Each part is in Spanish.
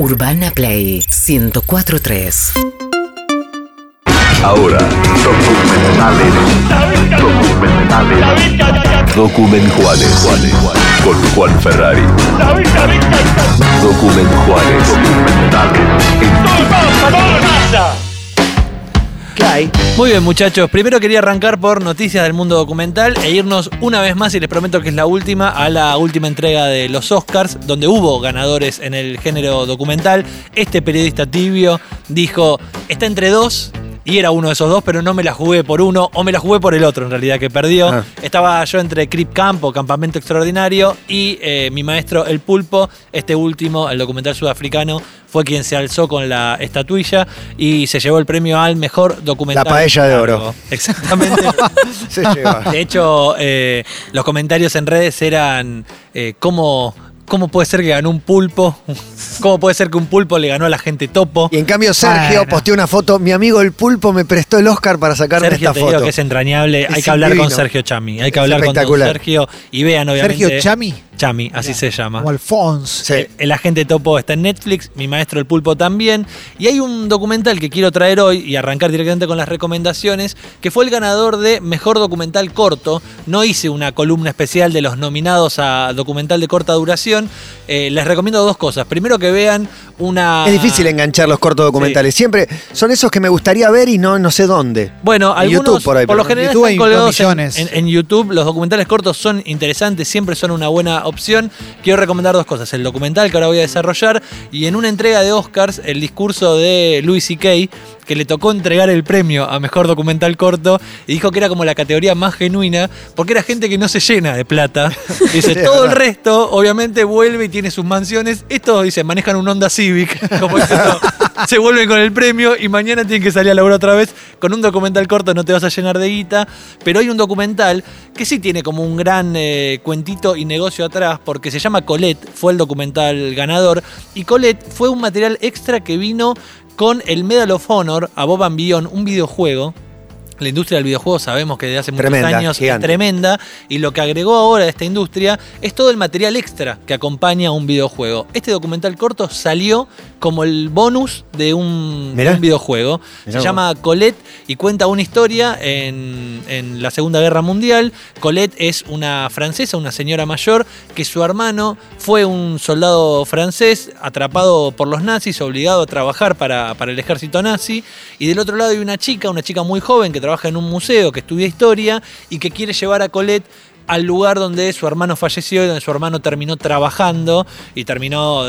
Urbana Play 1043. Ahora, documentales. Documentales. Document Juanes. Con Juan Ferrari. Document Juanes. Documentales. Muy bien, muchachos. Primero quería arrancar por noticias del mundo documental e irnos una vez más, y les prometo que es la última, a la última entrega de los Oscars, donde hubo ganadores en el género documental. Este periodista tibio dijo: está entre dos. Y era uno de esos dos, pero no me la jugué por uno, o me la jugué por el otro en realidad, que perdió. Ah. Estaba yo entre Crip Camp o Campamento Extraordinario y eh, mi maestro El Pulpo. Este último, el documental sudafricano, fue quien se alzó con la estatuilla y se llevó el premio al mejor documental. La paella de oro. Exactamente. Se lleva. De hecho, eh, los comentarios en redes eran eh, cómo, cómo puede ser que ganó un pulpo, cómo puede ser que un pulpo le ganó a la gente topo. Y en cambio Sergio Bueno. posteó una foto, mi amigo el pulpo me prestó el Oscar para sacarme Sergio esta te foto. digo que es entrañable, hay que hablar con. Sergio Chami, hay que Es hablar con. Sergio y vean obviamente. Sergio Chami, Chami, así se llama. como Alphonse. Sí. El, el agente topo está en Netflix, mi maestro el pulpo también. Y hay un documental que quiero traer hoy y arrancar directamente con las recomendaciones, que fue el ganador de Mejor Documental Corto. No hice una columna especial de los nominados a documental de corta duración. Eh, les recomiendo dos cosas. Primero que vean una... Es difícil enganchar los cortos documentales. Siempre son esos que me gustaría ver y no, no sé dónde. Bueno, En algunos, YouTube por ahí, lo pero- general YouTube están hay colgados en, millones. en- en YouTube. Los documentales cortos son interesantes, siempre son una buena opción. Quiero recomendar dos cosas. El documental que ahora voy a desarrollar y en una entrega de Oscars, el discurso de Louis C.K., que le tocó entregar el premio a Mejor Documental Corto y dijo que era como la categoría más genuina porque era gente que no se llena de plata. Dice, todo el resto obviamente vuelve y tiene sus mansiones. Estos, dice, manejan un Honda Civic. Como diciendo, se vuelven con el premio y mañana tienen que salir a laburar otra vez. Con un documental corto no te vas a llenar de guita. Pero hay un documental que sí tiene como un gran eh, cuentito y negocio atrás porque se llama Colette. Fue el documental ganador. Y Colette fue un material extra que vino con el Medal of Honor a Bob Beyond, un videojuego. La industria del videojuego sabemos que desde hace muchos años gigante. es tremenda y lo que agregó ahora esta industria es todo el material extra que acompaña a un videojuego. Este documental corto salió como el bonus de un, Mirá. de un videojuego. Mirá Se vos. llama Colette y cuenta una historia en, en la Segunda Guerra Mundial. Colette es una francesa, una señora mayor, que su hermano fue un soldado francés atrapado por los nazis, obligado a trabajar para, para el ejército nazi. Y del otro lado hay una chica, una chica muy joven que trabaja en un museo, que estudia historia y que quiere llevar a Colette al lugar donde su hermano falleció y donde su hermano terminó trabajando y terminó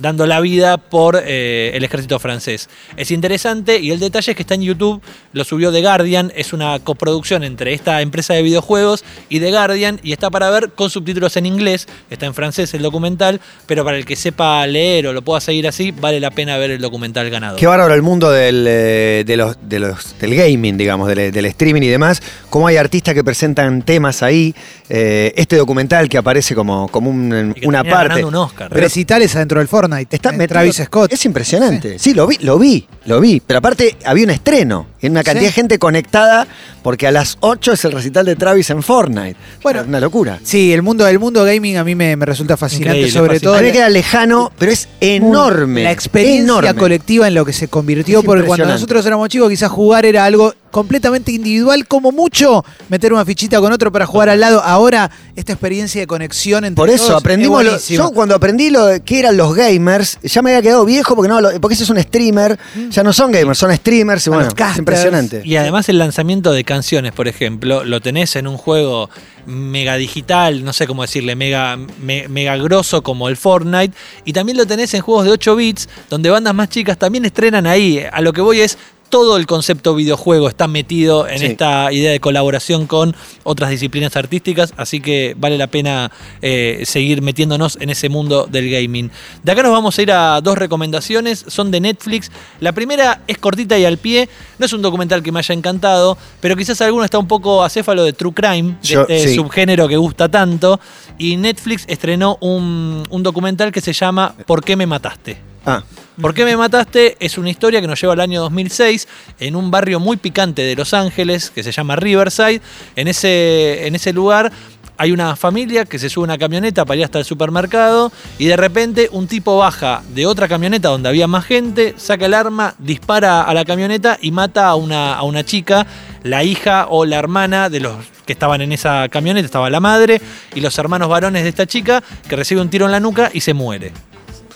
dando la vida por eh, el ejército francés. Es interesante y el detalle es que está en YouTube, lo subió The Guardian, es una coproducción entre esta empresa de videojuegos y The Guardian y está para ver con subtítulos en inglés, está en francés el documental, pero para el que sepa leer o lo pueda seguir así, vale la pena ver el documental ganador. Qué bárbaro el mundo del, eh, de los, de los, del gaming, digamos, del, del streaming y demás. Cómo hay artistas que presentan temas ahí. Eh, este documental que aparece como, como un- Y que una parte. ganando un Oscar. Pero Recitales adentro del Fortnite. Está Travis Scott. Es impresionante. Sí, lo vi, lo vi, lo vi. Pero aparte había un estreno. Y una cantidad Sí. de gente conectada porque a las 8 es el recital de Travis en Fortnite. Bueno, una locura. Sí, el mundo, el mundo gaming a mí me, me resulta fascinante, Increíble, sobre fascinante. todo A mí me la- queda lejano, pero es enorme. La experiencia enorme. colectiva en lo que se convirtió, Es porque cuando nosotros éramos chicos quizás jugar era algo completamente individual, como mucho meter una fichita con otro para jugar al lado. Ahora esta experiencia de conexión entre Por eso todos aprendimos. es lo- buenísimo. yo cuando aprendí lo de que eran los gamers, ya me había quedado viejo porque no, porque ese es un streamer. Ya no son gamers, son streamers. Y bueno, impresionante. Y además el lanzamiento de canciones, por ejemplo, lo tenés en un juego mega digital, no sé cómo decirle, mega, me- mega grosso como el Fortnite, y también lo tenés en juegos de 8 bits, donde bandas más chicas también estrenan ahí. A lo que voy es, todo el concepto videojuego está metido en Sí. esta idea de colaboración con otras disciplinas artísticas, así que vale la pena eh, seguir metiéndonos en ese mundo del gaming. De acá nos vamos a ir a dos recomendaciones, son de Netflix. La primera es cortita y al pie, no es un documental que me haya encantado, pero quizás alguno está un poco acéfalo de True Crime, de este sí. subgénero que gusta tanto, y Netflix estrenó un, un documental que se llama ¿Por qué me mataste? Ah, ¿Por qué me mataste? Es una historia que nos lleva al año 2006 en un barrio muy picante de Los Ángeles que se llama Riverside. En ese, en ese lugar hay una familia que se sube a una camioneta para ir hasta el supermercado y de repente un tipo baja de otra camioneta donde había más gente, saca el arma, dispara a la camioneta y mata a una, a una chica, la hija o la hermana de los que estaban en esa camioneta, estaba la madre y los hermanos varones de esta chica que recibe un tiro en la nuca y se muere.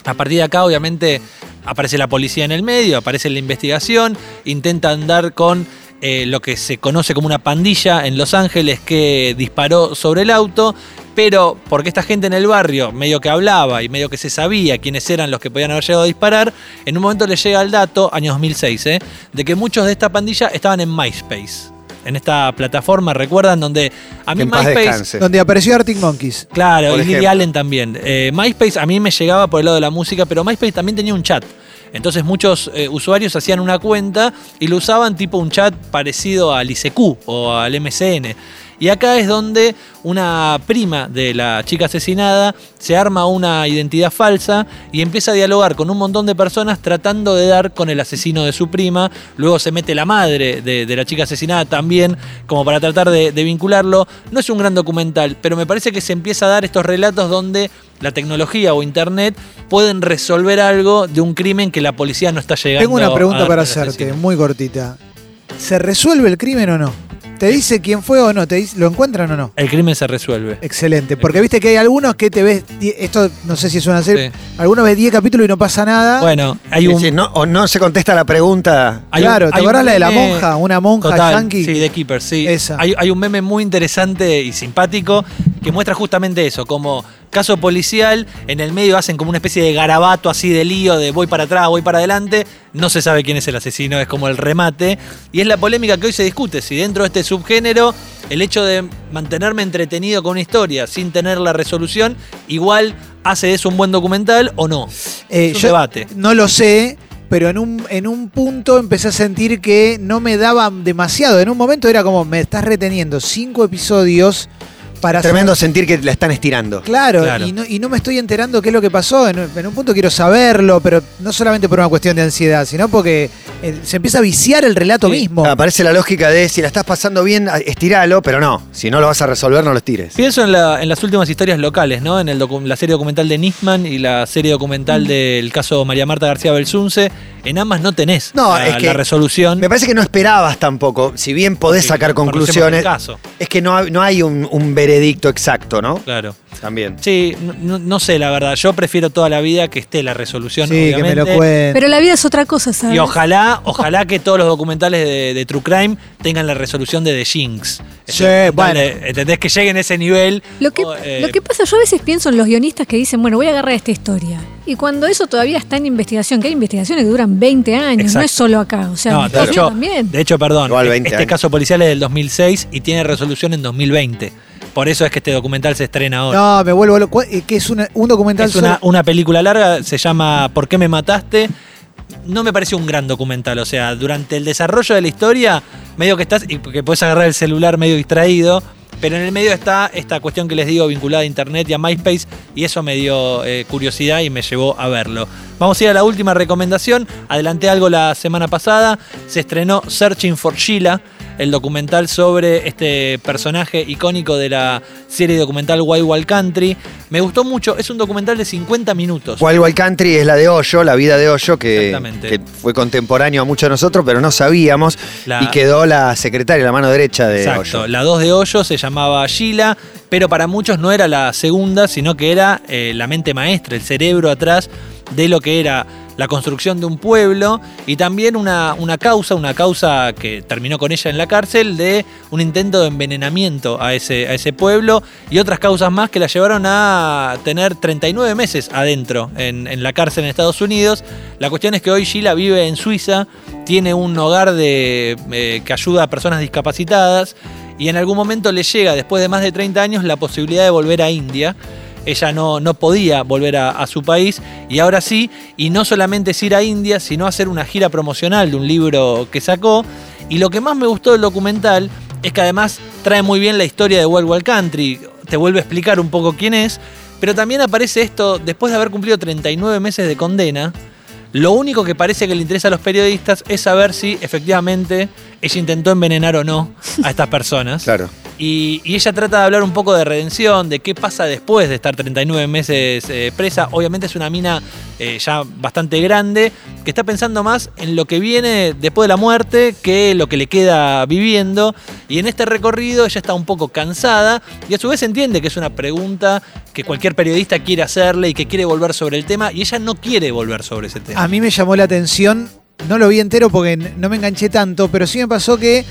A partir de acá, obviamente, aparece la policía en el medio, aparece la investigación, intentan dar con eh, lo que se conoce como una pandilla en Los Ángeles que disparó sobre el auto, pero porque esta gente en el barrio medio que hablaba y medio que se sabía quiénes eran los que podían haber llegado a disparar, en un momento le llega el dato, año 2006, eh, de que muchos de esta pandilla estaban en MySpace. En esta plataforma, ¿recuerdan? Donde a mí MySpace. Donde apareció Arctic Monkeys. Claro, y Lily. Allen también. Eh, MySpace a mí me llegaba por el lado de la música, pero MySpace también tenía un chat. Entonces muchos eh, usuarios hacían una cuenta y lo usaban tipo un chat parecido al ICQ o al MCN. Y acá es donde una prima de la chica asesinada se arma una identidad falsa y empieza a dialogar con un montón de personas tratando de dar con el asesino de su prima. Luego se mete la madre de, de la chica asesinada también, como para tratar de, de vincularlo. No es un gran documental, pero me parece que se empieza a dar estos relatos donde la tecnología o internet pueden resolver algo de un crimen que la policía no está llegando Tengo una pregunta para hacerte, asesino. muy cortita. ¿Se resuelve el crimen o no? ¿Te dice quién fue o no? ¿Te dice, ¿Lo encuentran o no? El crimen se resuelve. Excelente, porque viste que hay algunos que te ves, esto no sé si es una serie, Sí. algunos ves 10 capítulos y no pasa nada. Bueno, hay un. no, o no se contesta la pregunta. hay un- claro, ¿te acordás la de la monja? Una monja Total, yankee. Sí, de Keeper, sí. Esa. Hay, hay un meme muy interesante y simpático que muestra justamente eso, como caso policial, en el medio hacen como una especie de garabato así de lío, de voy para atrás, voy para adelante, no se sabe quién es el asesino, es como el remate, y es la polémica que hoy se discute, si dentro de este subgénero, el hecho de mantenerme entretenido con una historia sin tener la resolución, igual hace eso un buen documental o no. Eh, es un yo debate. No lo sé, pero en un, en un punto empecé a sentir que no me daban demasiado. En un momento era como, me estás reteniendo cinco episodios para Tremendo sentir que la están estirando. Claro, Claro. Y, no, y no me estoy enterando qué es lo que pasó. En, en un punto quiero saberlo, pero no solamente por una cuestión de ansiedad, sino porque eh, se empieza a viciar el relato Sí. mismo. Aparece la lógica de si la estás pasando bien, estiralo, pero no. Si no lo vas a resolver, no lo estires. Pienso en, la- en las últimas historias locales, ¿no? En el la serie documental de Nisman y la serie documental del caso María Marta García Belsunce. En ambas no tenés No, la, es que la resolución. Me parece que no esperabas tampoco. Si bien podés sacar conclusiones, caso. es que no, hay- no hay un, un veredicto exacto, ¿no? Claro. También. Sí, no, sé, la verdad. Yo prefiero toda la vida que esté la resolución. sí, que me lo obviamente. cuenten. Pero la vida es otra cosa, ¿sabes? Y ojalá, ojalá que todos los documentales de, de True Crime tengan la resolución de The Jinx. Sí, Ese documental bueno. ¿Entendés? Que lleguen a ese nivel. Lo que, eh, lo que pasa, yo a veces pienso en los guionistas que dicen, bueno, voy a agarrar esta historia. Y cuando eso todavía está en investigación, que hay investigaciones que duran 20 años, no es solo acá. O sea, No, de hecho, también. de hecho, perdón, Igual e- 20 este años. caso policial es del 2006 y tiene resolución en 2020. Por eso es que este documental se estrena ahora. No, me vuelvo loco. Eh, Que es una- un documental es una, una película larga, se llama ¿Por qué me mataste? No me pareció un gran documental, o sea, durante el desarrollo de la historia, medio que estás y que puedes agarrar el celular medio distraído, pero en el medio está esta cuestión que les digo vinculada a internet y a MySpace y eso me dio eh, curiosidad y me llevó a verlo. Vamos a ir a la última recomendación. Adelanté algo la semana pasada. Se estrenó Searching for Sheila, el documental sobre este personaje icónico de la serie documental Wild Wild Country. Me gustó mucho. Es un documental de 50 minutos. Wild Wild Country es la de Hoyo, la vida de Hoyo, que, fue contemporáneo a muchos de nosotros, pero no sabíamos. La- Y quedó la secretaria, la mano derecha de Exacto. Hoyo. La 2 de Hoyo se llamaba Sheila, pero para muchos no era la segunda, sino que era eh, la mente maestra, el cerebro atrás de lo que era la construcción de un pueblo y también una, una causa, una causa que terminó con ella en la cárcel de un intento de envenenamiento a ese, a ese pueblo y otras causas más que la llevaron a tener 39 meses adentro en, en la cárcel en Estados Unidos. La cuestión es que hoy Sheila vive en Suiza, tiene un hogar de, eh, que ayuda a personas discapacitadas y en algún momento le llega, después de más de 30 años, la posibilidad de volver a India. Ella no, no podía volver a, su país y ahora sí, y no solamente es ir a India, sino hacer una gira promocional de un libro que sacó. Y lo que más me gustó del documental es que además trae muy bien la historia de Wild Wild Country, te vuelve a explicar un poco quién es, pero también aparece esto, después de haber cumplido 39 meses de condena, lo único que parece que le interesa a los periodistas es saber si efectivamente ella intentó envenenar o no a estas personas. Claro. Y, ella trata de hablar un poco de redención, de qué pasa después de estar 39 meses eh, presa. Obviamente es una mina eh, ya bastante grande, que está pensando más en lo que viene después de la muerte que lo que le queda viviendo. Y en este recorrido ella está un poco cansada y a su vez entiende que es una pregunta que cualquier periodista quiere hacerle y que quiere volver sobre el tema y ella no quiere volver sobre ese tema. A mí me llamó la atención, no lo vi entero porque no me enganché tanto, pero sí me pasó que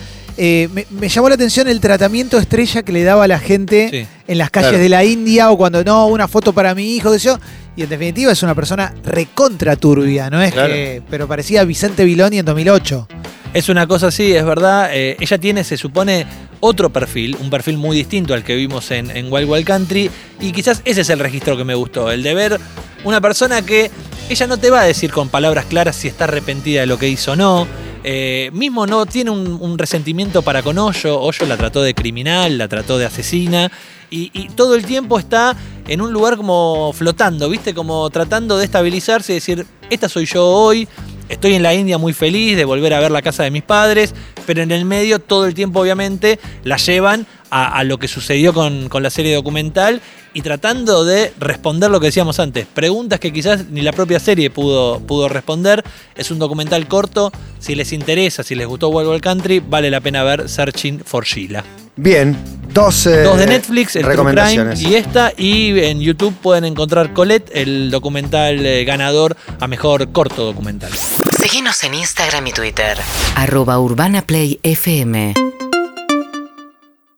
eh, me, me llamó la atención el tratamiento estrella que le daba a la gente Sí. en las calles Claro. de la India o cuando no, una foto para mi hijo, yo. Y en definitiva es una persona recontra turbia, ¿no es Claro. que. Pero parecía Vicente Viloni en 2008. Es una cosa así, es verdad. Eh, ella tiene, se supone, otro perfil, un perfil muy distinto al que vimos en, en Wild Wild Country. Y quizás ese es el registro que me gustó, el de ver una persona que ella no te va a decir con palabras claras si está arrepentida de lo que hizo o no. Eh, mismo no tiene un, resentimiento para con Hoyo. Hoyo la trató de criminal, la trató de asesina. Y, y todo el tiempo está en un lugar como flotando, ¿viste? Como tratando de estabilizarse y decir, esta soy yo hoy, Estoy en la India muy feliz de volver a ver la casa de mis padres, pero en el medio todo el tiempo obviamente la llevan a, a lo que sucedió con, con la serie documental y tratando de responder lo que decíamos antes, preguntas que quizás ni la propia serie pudo, pudo responder. Es un documental corto, si les interesa, si les gustó Wild Wild Country, vale la pena ver Searching for Sheila. Bien, dos, eh, Dos de Netflix, el True Crime recomendaciones. y esta. Y en YouTube pueden encontrar Colette, el documental eh, ganador a mejor corto documental. Seguinos en Instagram y Twitter. Arroba Urbana Play FM.